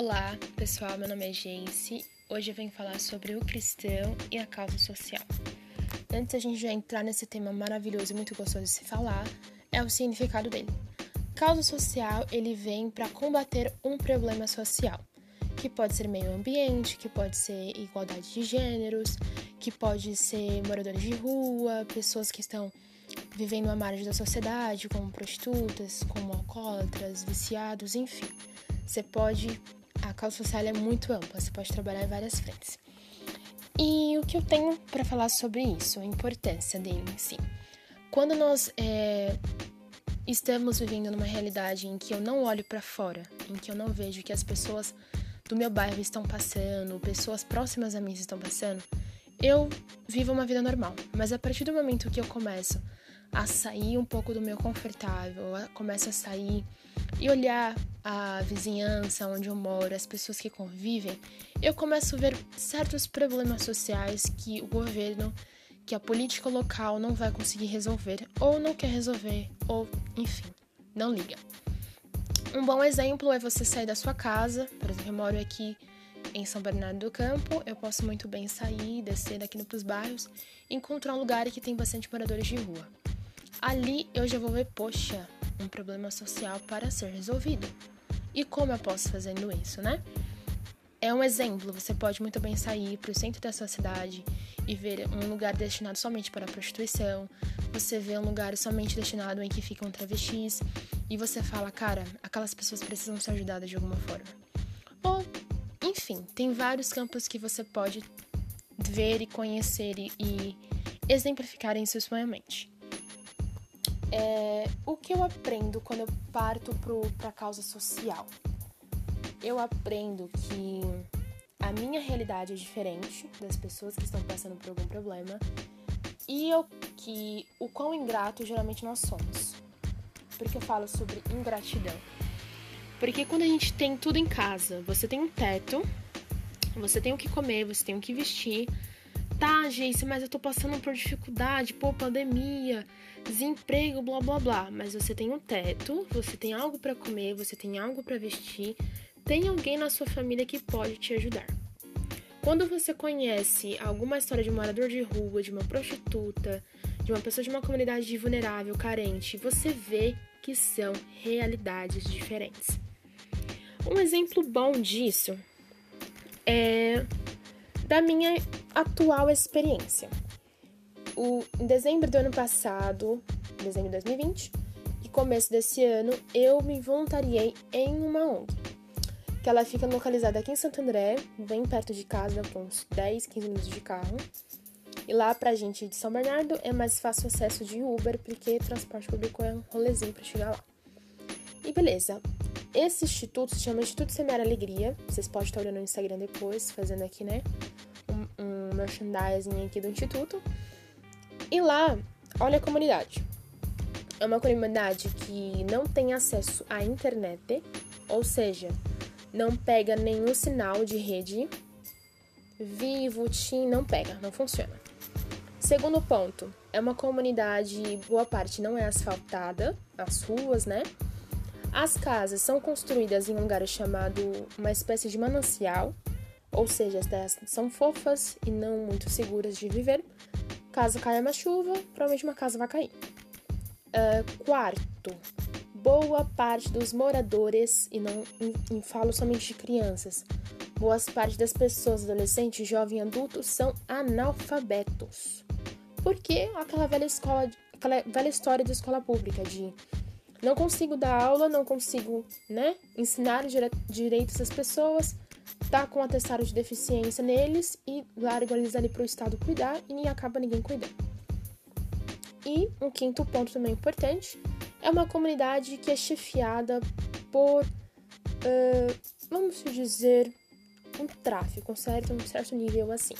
Olá, pessoal. Meu nome é Jace. Hoje eu venho falar sobre o cristão e a causa social. Antes a gente já entrar nesse tema maravilhoso e muito gostoso de se falar, é o significado dele. Causa social, ele vem para combater um problema social, que pode ser meio ambiente, que pode ser igualdade de gêneros, que pode ser moradores de rua, pessoas que estão vivendo à margem da sociedade, como prostitutas, como alcoólatras, viciados, enfim. Você pode a causa social é muito ampla, você pode trabalhar em várias frentes. E o que eu tenho para falar sobre isso, a importância dele em si. Quando nós é, estamos vivendo numa realidade em que eu não olho para fora, em que eu não vejo que as pessoas do meu bairro estão passando, pessoas próximas a mim estão passando, eu vivo uma vida normal. Mas a partir do momento que eu começo a sair um pouco do meu confortável, começo a sair e olhar a vizinhança onde eu moro, as pessoas que convivem, eu começo a ver certos problemas sociais que o governo, que a política local não vai conseguir resolver, ou não quer resolver, ou enfim, não liga. Um bom exemplo é você sair da sua casa, por exemplo, eu moro aqui em São Bernardo do Campo, eu posso muito bem sair, descer daqui para os bairros encontrar um lugar que tem bastante moradores de rua. Ali eu já vou ver, poxa, um problema social para ser resolvido. E como eu posso fazendo isso, né? É um exemplo, você pode muito bem sair para o centro da sua cidade e ver um lugar destinado somente para a prostituição, você vê um lugar somente destinado em que ficam travestis e você fala, cara, aquelas pessoas precisam ser ajudadas de alguma forma. Ou, enfim, tem vários campos que você pode ver e conhecer e, e exemplificar em sua mente. É, o que eu aprendo quando eu parto para a causa social? Eu aprendo que a minha realidade é diferente das pessoas que estão passando por algum problema e eu, que o quão ingrato geralmente nós somos. Por que eu falo sobre ingratidão? Porque quando a gente tem tudo em casa, você tem um teto, você tem o que comer, você tem o que vestir, tá, gente, mas eu tô passando por dificuldade, pô, pandemia, desemprego, blá blá blá. Mas você tem um teto, você tem algo para comer, você tem algo para vestir, tem alguém na sua família que pode te ajudar. Quando você conhece alguma história de um morador de rua, de uma prostituta, de uma pessoa de uma comunidade vulnerável, carente, você vê que são realidades diferentes. Um exemplo bom disso é da minha atual experiência. O, em dezembro do ano passado, dezembro de 2020, e começo desse ano, eu me voluntariei em uma ONG. Que ela fica localizada aqui em Santo André, bem perto de casa, com uns 10, 15 minutos de carro. E lá pra gente de São Bernardo é mais fácil acesso de Uber, porque transporte público é um rolezinho pra chegar lá. E beleza. Esse instituto se chama Instituto Semear Alegria. Vocês podem estar olhando no Instagram depois, fazendo aqui, né? Merchandising aqui do Instituto. E lá, olha a comunidade. É uma comunidade que não tem acesso à internet, ou seja, não pega nenhum sinal de rede. Vivo, TIM, não pega, não funciona. Segundo ponto, é uma comunidade, boa parte não é asfaltada, as ruas, né? As casas são construídas em um lugar chamado uma espécie de manancial, ou seja, as terras são fofas e não muito seguras de viver. Caso caia uma chuva, provavelmente uma casa vai cair. Uh, quarto, boa parte dos moradores, e não e falo somente de crianças, boas parte das pessoas, adolescentes, jovens adultos, são analfabetos. Porque aquela velha escola, aquela velha história de escola pública de não consigo dar aula, não consigo, né, ensinar direitos às pessoas, tá com atestado de deficiência neles e larga eles ali para o Estado cuidar e nem acaba ninguém cuidando. E um quinto ponto também importante é uma comunidade que é chefiada por, uh, vamos dizer, um tráfico, um certo, um certo nível assim.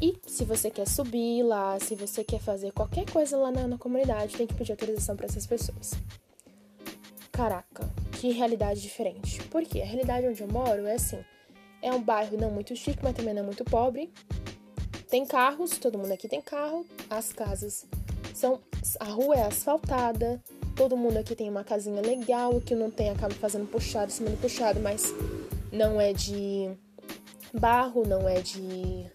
E se você quer subir lá, se você quer fazer qualquer coisa lá na, na comunidade, tem que pedir autorização para essas pessoas. Caraca, que realidade diferente. Porque a realidade onde eu moro é assim: é um bairro não muito chique, mas também não muito pobre. Tem carros, todo mundo aqui tem carro. As casas são. A rua é asfaltada. Todo mundo aqui tem uma casinha legal. Que não tem acaba fazendo puxado, cima puxado, mas não é de barro, não é de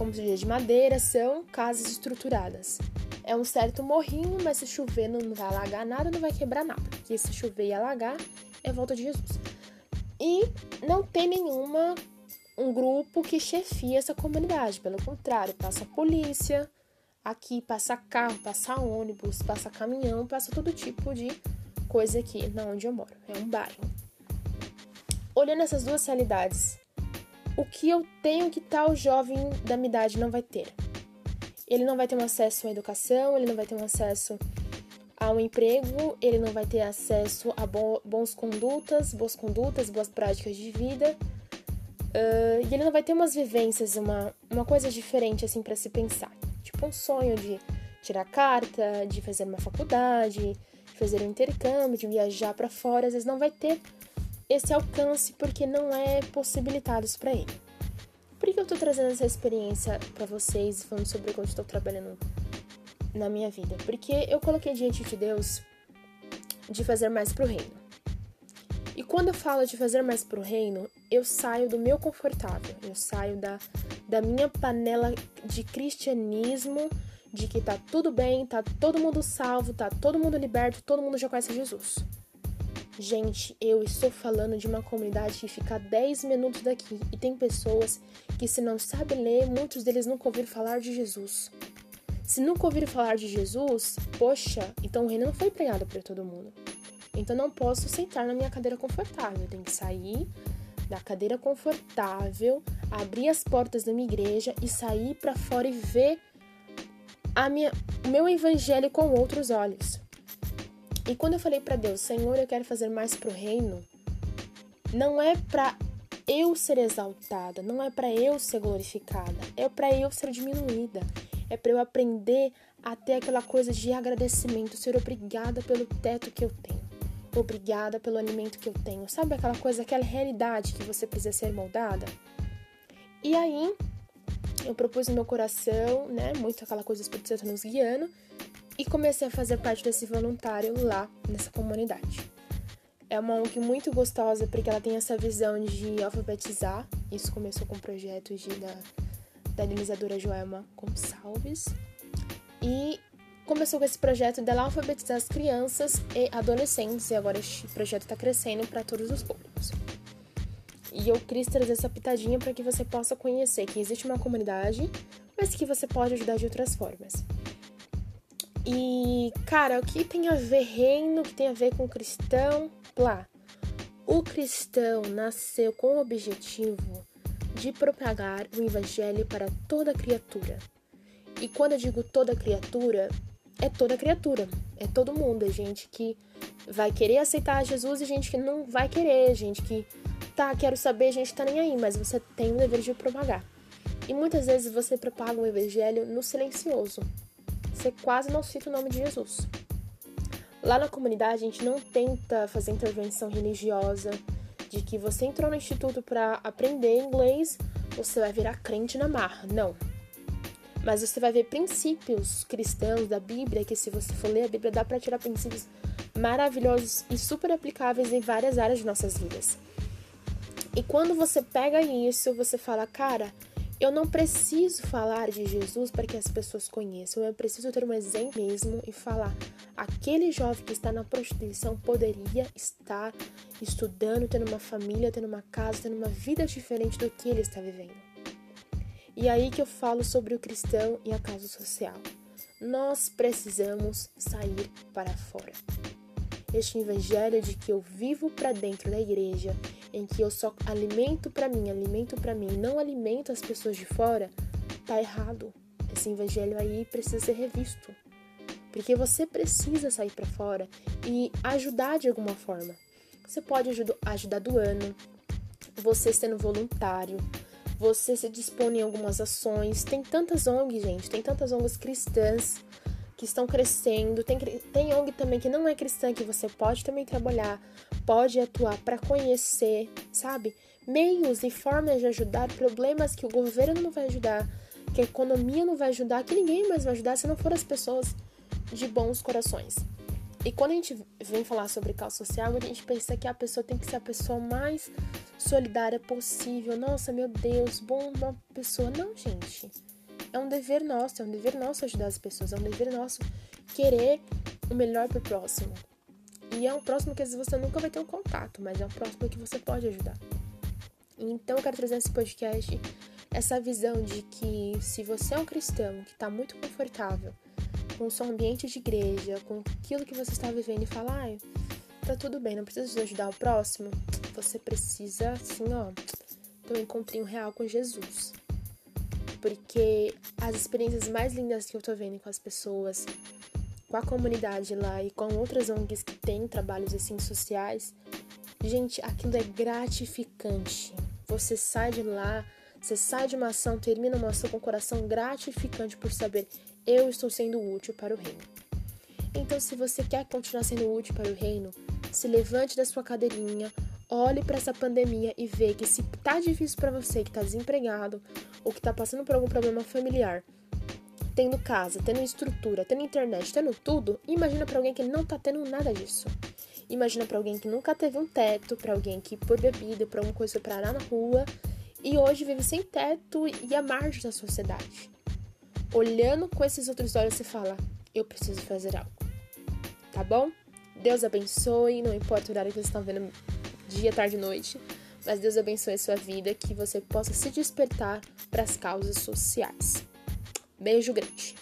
como diz, de madeira, são casas estruturadas. É um certo morrinho, mas se chover não vai alagar nada, não vai quebrar nada. Porque se chover e alagar, é volta de Jesus. E não tem nenhuma um grupo que chefia essa comunidade. Pelo contrário, passa polícia, aqui passa carro, passa ônibus, passa caminhão, passa todo tipo de coisa aqui na onde eu moro. É um bairro. Olhando essas duas realidades, o que eu tenho que tal jovem da minha idade não vai ter? Ele não vai ter um acesso à educação, ele não vai ter um acesso a um emprego, ele não vai ter acesso a bons condutas, boas condutas, boas práticas de vida. Uh, e ele não vai ter umas vivências, uma, uma coisa diferente assim para se pensar. Tipo um sonho de tirar carta, de fazer uma faculdade, de fazer um intercâmbio, de viajar para fora. Às vezes não vai ter esse alcance porque não é possibilitado para ele. Por que eu tô trazendo essa experiência para vocês, falando sobre o que eu estou trabalhando na minha vida, porque eu coloquei diante de Deus de fazer mais pro reino. E quando eu falo de fazer mais pro reino, eu saio do meu confortável, eu saio da, da minha panela de cristianismo, de que tá tudo bem, tá todo mundo salvo, tá todo mundo liberto, todo mundo já conhece Jesus. Gente, eu estou falando de uma comunidade que fica a 10 minutos daqui e tem pessoas que, se não sabem ler, muitos deles nunca ouviram falar de Jesus. Se nunca ouviram falar de Jesus, poxa, então o reino não foi pregado para todo mundo. Então não posso sentar na minha cadeira confortável, eu tenho que sair da cadeira confortável, abrir as portas da minha igreja e sair para fora e ver o meu evangelho com outros olhos. E quando eu falei para Deus, Senhor, eu quero fazer mais pro reino, não é para eu ser exaltada, não é para eu ser glorificada, é para eu ser diminuída é para eu aprender a ter aquela coisa de agradecimento, ser obrigada pelo teto que eu tenho, obrigada pelo alimento que eu tenho. Sabe aquela coisa, aquela realidade que você precisa ser moldada? E aí, eu propus no meu coração, né, muito aquela coisa do Espírito Santo nos guiando, e comecei a fazer parte desse voluntário lá nessa comunidade. É uma ONG muito gostosa porque ela tem essa visão de alfabetizar. Isso começou com projetos de, da, da idealizadora Joelma Gonçalves. E começou com esse projeto dela alfabetizar as crianças e adolescentes, e agora este projeto está crescendo para todos os públicos. E eu quis trazer essa pitadinha para que você possa conhecer que existe uma comunidade, mas que você pode ajudar de outras formas. E, cara, o que tem a ver reino, o que tem a ver com cristão? Lá, o cristão nasceu com o objetivo de propagar o evangelho para toda criatura. E quando eu digo toda criatura, é toda criatura, é todo mundo, é gente que vai querer aceitar Jesus e gente que não vai querer, gente que tá, quero saber, gente tá nem aí, mas você tem o dever de propagar. E muitas vezes você propaga o evangelho no silencioso. Você quase não cita o nome de Jesus. Lá na comunidade a gente não tenta fazer intervenção religiosa, de que você entrou no instituto para aprender inglês, você vai virar crente na marra. Não. Mas você vai ver princípios cristãos da Bíblia, que se você for ler a Bíblia, dá para tirar princípios maravilhosos e super aplicáveis em várias áreas de nossas vidas. E quando você pega isso, você fala, cara, eu não preciso falar de Jesus para que as pessoas conheçam, eu preciso ter um exemplo mesmo e falar: aquele jovem que está na prostituição poderia estar estudando, tendo uma família, tendo uma casa, tendo uma vida diferente do que ele está vivendo. E aí que eu falo sobre o cristão e a causa social. Nós precisamos sair para fora. Este evangelho de que eu vivo para dentro da igreja em que eu só alimento para mim, alimento para mim, não alimento as pessoas de fora, tá errado. Esse evangelho aí precisa ser revisto. Porque você precisa sair para fora e ajudar de alguma forma. Você pode ajudar doando, você sendo voluntário, você se dispõe em algumas ações. Tem tantas ONGs, gente, tem tantas ONGs cristãs que estão crescendo. Tem, tem ONG também que não é cristã, que você pode também trabalhar, pode atuar para conhecer, sabe? Meios e formas de ajudar problemas que o governo não vai ajudar, que a economia não vai ajudar, que ninguém mais vai ajudar se não for as pessoas de bons corações. E quando a gente vem falar sobre causa social, a gente pensa que a pessoa tem que ser a pessoa mais solidária possível. Nossa, meu Deus, bom uma pessoa. Não, gente. É um dever nosso, é um dever nosso ajudar as pessoas, é um dever nosso querer o melhor pro próximo. E é um próximo que às vezes você nunca vai ter um contato, mas é um próximo que você pode ajudar. Então eu quero trazer nesse podcast essa visão de que se você é um cristão que está muito confortável com o seu ambiente de igreja, com aquilo que você está vivendo e falar, ah, tá tudo bem, não precisa ajudar o próximo, você precisa, assim, ó, ter um encontrinho real com Jesus. Porque as experiências mais lindas que eu tô vendo com as pessoas, com a comunidade lá e com outras ONGs que têm trabalhos assim sociais, gente, aquilo é gratificante. Você sai de lá, você sai de uma ação, termina uma ação com o coração gratificante por saber eu estou sendo útil para o reino. Então, se você quer continuar sendo útil para o reino, se levante da sua cadeirinha, olhe para essa pandemia e vê que se tá difícil para você, que tá desempregado ou que tá passando por algum problema familiar, tendo casa, tendo estrutura, tendo internet, tendo tudo, imagina para alguém que não tá tendo nada disso. Imagina para alguém que nunca teve um teto, para alguém que por bebida, por alguma coisa foi parar na rua e hoje vive sem teto e à margem da sociedade. Olhando com esses outros olhos, você fala: eu preciso fazer algo. Tá bom? Deus abençoe, não importa o horário que vocês estão vendo, dia, tarde, noite, mas Deus abençoe a sua vida, que você possa se despertar para as causas sociais. Beijo grande.